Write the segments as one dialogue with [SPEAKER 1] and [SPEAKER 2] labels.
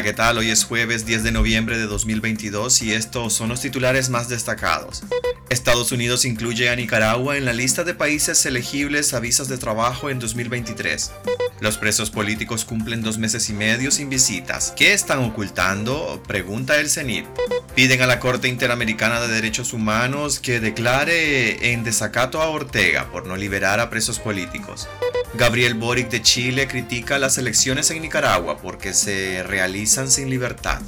[SPEAKER 1] Hola, ¿qué tal? Hoy es jueves 10 de noviembre de 2022 y estos son los titulares más destacados. Estados Unidos incluye a Nicaragua en la lista de países elegibles a visas de trabajo en 2023. Los presos políticos cumplen dos meses y medio sin visitas. ¿Qué están ocultando? Pregunta el CENIT. Piden a la Corte Interamericana de Derechos Humanos que declare en desacato a Ortega por no liberar a presos políticos. Gabriel Boric de Chile critica las elecciones en Nicaragua porque se realizan sin libertad.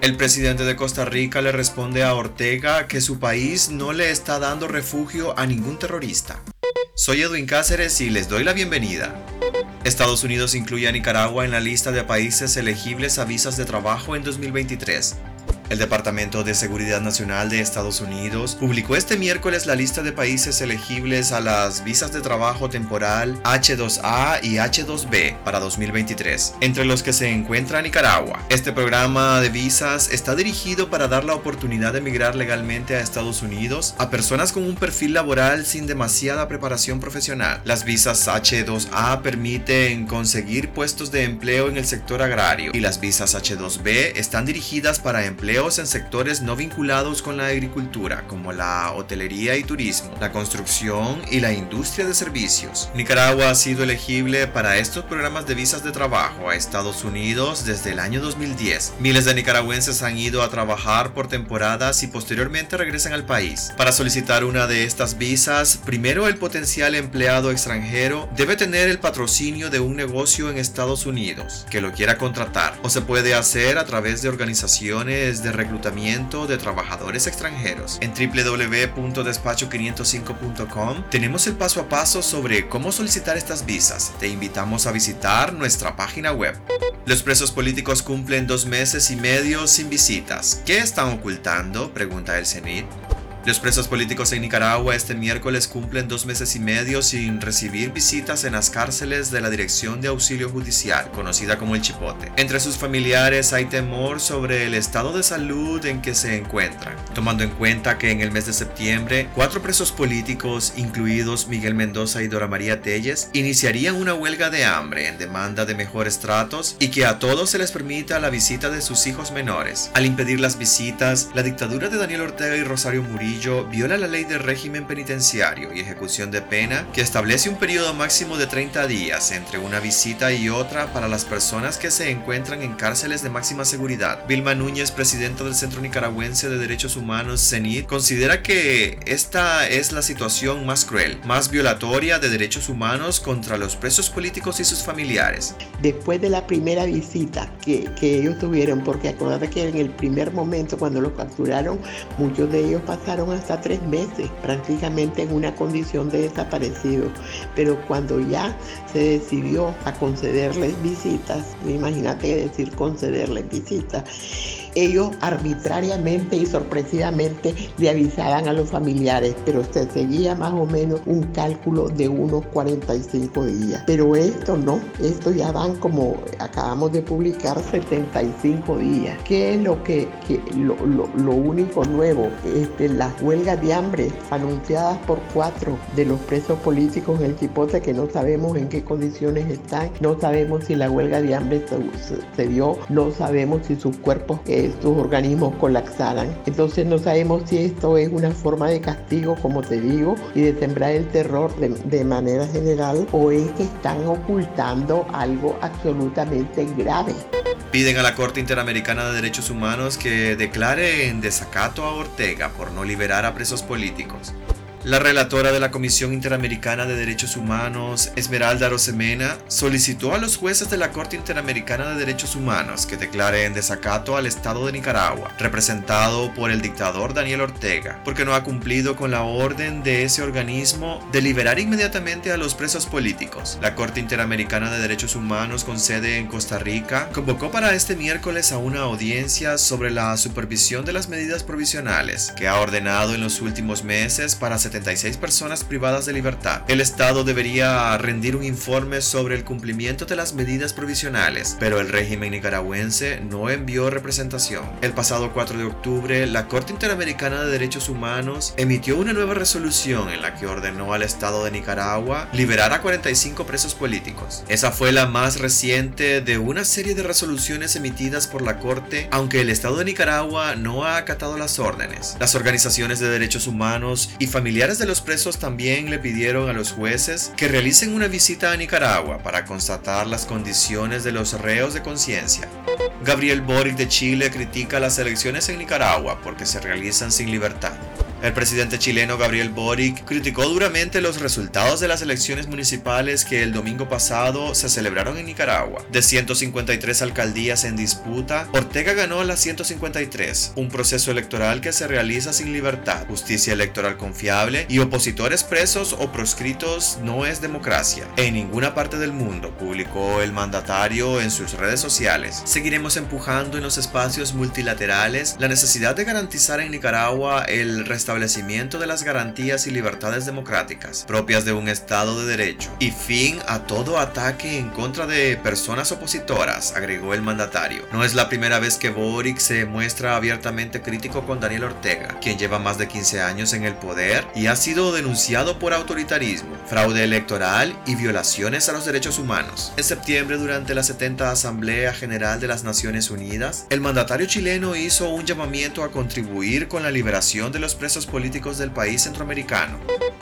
[SPEAKER 1] El presidente de Costa Rica le responde a Ortega que su país no le está dando refugio a ningún terrorista. Soy Edwin Cáceres y les doy la bienvenida. Estados Unidos incluye a Nicaragua en la lista de países elegibles a visas de trabajo en 2023. El Departamento de Seguridad Nacional de Estados Unidos publicó este miércoles la lista de países elegibles a las visas de trabajo temporal H2A y H2B para 2023, entre los que se encuentra Nicaragua. Este programa de visas está dirigido para dar la oportunidad de emigrar legalmente a Estados Unidos a personas con un perfil laboral sin demasiada preparación profesional. Las visas H2A permiten conseguir puestos de empleo en el sector agrario y las visas H2B están dirigidas para empleo en sectores no vinculados con la agricultura, como la hotelería y turismo, la construcción y la industria de servicios. Nicaragua ha sido elegible para estos programas de visas de trabajo a Estados Unidos desde el año 2010. Miles de nicaragüenses han ido a trabajar por temporadas y posteriormente regresan al país. Para solicitar una de estas visas, primero el potencial empleado extranjero debe tener el patrocinio de un negocio en Estados Unidos que lo quiera contratar o se puede hacer a través de organizaciones de reclutamiento de trabajadores extranjeros. En www.despacho505.com tenemos el paso a paso sobre cómo solicitar estas visas. Te invitamos a visitar nuestra página web. Los presos políticos cumplen dos meses y medio sin visitas. ¿Qué están ocultando? Pregunta el CENIT. Los presos políticos en Nicaragua este miércoles cumplen dos meses y medio sin recibir visitas en las cárceles de la Dirección de Auxilio Judicial, conocida como el Chipote. Entre sus familiares hay temor sobre el estado de salud en que se encuentran, tomando en cuenta que en el mes de septiembre, cuatro presos políticos, incluidos Miguel Mendoza y Dora María Telles, iniciarían una huelga de hambre en demanda de mejores tratos y que a todos se les permita la visita de sus hijos menores. Al impedir las visitas, la dictadura de Daniel Ortega y Rosario Murillo viola la ley de régimen penitenciario y ejecución de pena que establece un periodo máximo de 30 días entre una visita y otra para las personas que se encuentran en cárceles de máxima seguridad. Vilma Núñez, presidenta del Centro Nicaragüense de Derechos Humanos, CENID, considera que esta es la situación más cruel, más violatoria de derechos humanos contra los presos políticos y sus familiares.
[SPEAKER 2] Después de la primera visita que, que ellos tuvieron, porque acuérdate que en el primer momento cuando los capturaron, muchos de ellos pasaron hasta tres meses prácticamente en una condición de desaparecido. Pero cuando ya se decidió a concederles visitas, imagínate decir concederles visitas, ellos arbitrariamente y sorpresivamente le avisaban a los familiares, pero se seguía más o menos un cálculo de unos 45 días. Pero esto no, esto ya van como acabamos de publicar 75 días. ¿Qué es lo que, lo, lo, único nuevo? Este, las huelgas de hambre anunciadas por cuatro de los presos políticos en el Chipote que no sabemos en qué condiciones están, no sabemos si la huelga de hambre se, dio, no sabemos si sus cuerpos eh, sus organismos colapsaran. Entonces no sabemos si esto es una forma de castigo, como te digo, y de sembrar el terror de, de manera general, o es que están ocultando algo absolutamente grave.
[SPEAKER 1] Piden a la Corte Interamericana de Derechos Humanos que declare en desacato a Ortega por no liberar a presos políticos. La relatora de la Comisión Interamericana de Derechos Humanos, Esmeralda Rosemena, solicitó a los jueces de la Corte Interamericana de Derechos Humanos que declaren desacato al Estado de Nicaragua, representado por el dictador Daniel Ortega, porque no ha cumplido con la orden de ese organismo de liberar inmediatamente a los presos políticos. La Corte Interamericana de Derechos Humanos con sede en Costa Rica convocó para este miércoles a una audiencia sobre la supervisión de las medidas provisionales que ha ordenado en los últimos meses para 70 76 personas privadas de libertad. El Estado debería rendir un informe sobre el cumplimiento de las medidas provisionales, pero el régimen nicaragüense no envió representación. El pasado 4 de octubre, la Corte Interamericana de Derechos Humanos emitió una nueva resolución en la que ordenó al Estado de Nicaragua liberar a 45 presos políticos. Esa fue la más reciente de una serie de resoluciones emitidas por la Corte, aunque el Estado de Nicaragua no ha acatado las órdenes. Las organizaciones de derechos humanos y familiares de los presos también le pidieron a los jueces que realicen una visita a Nicaragua para constatar las condiciones de los reos de conciencia. Gabriel Boric de Chile critica las elecciones en Nicaragua porque se realizan sin libertad. El presidente chileno Gabriel Boric criticó duramente los resultados de las elecciones municipales que el domingo pasado se celebraron en Nicaragua. De 153 alcaldías en disputa, Ortega ganó las 153, un proceso electoral que se realiza sin libertad, justicia electoral confiable y opositores presos o proscritos no es democracia. En ninguna parte del mundo, publicó el mandatario en sus redes sociales. Seguiremos empujando en los espacios multilaterales la necesidad de garantizar en Nicaragua el establecimiento de las garantías y libertades democráticas propias de un Estado de Derecho y fin a todo ataque en contra de personas opositoras, agregó el mandatario. No es la primera vez que Boric se muestra abiertamente crítico con Daniel Ortega, quien lleva más de 15 años en el poder y ha sido denunciado por autoritarismo, fraude electoral y violaciones a los derechos humanos. En septiembre, durante la 70 Asamblea General de las Naciones Unidas, el mandatario chileno hizo un llamamiento a contribuir con la liberación de los presos políticos del país centroamericano.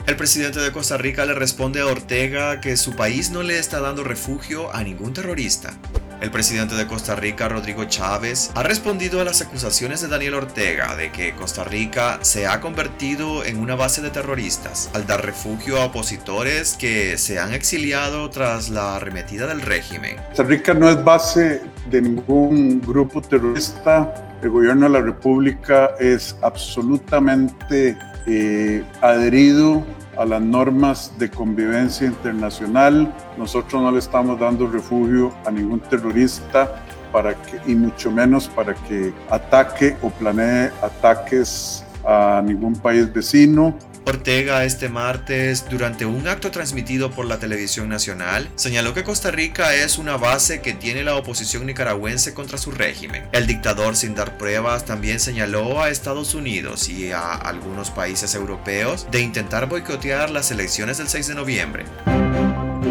[SPEAKER 1] El presidente de Costa Rica le responde a Ortega que su país no le está dando refugio a ningún terrorista. El presidente de Costa Rica, Rodrigo Chávez, ha respondido a las acusaciones de Daniel Ortega de que Costa Rica se ha convertido en una base de terroristas al dar refugio a opositores que se han exiliado tras la arremetida del régimen.
[SPEAKER 3] Costa Rica no es base de ningún grupo terrorista. El gobierno de la República es absolutamente eh, adherido a las normas de convivencia internacional. Nosotros no le estamos dando refugio a ningún terrorista para que, y mucho menos para que ataque o planee ataques a ningún país vecino.
[SPEAKER 1] Ortega este martes, durante un acto transmitido por la televisión nacional, señaló que Costa Rica es una base que tiene la oposición nicaragüense contra su régimen. El dictador, sin dar pruebas, también señaló a Estados Unidos y a algunos países europeos de intentar boicotear las elecciones del 6 de noviembre.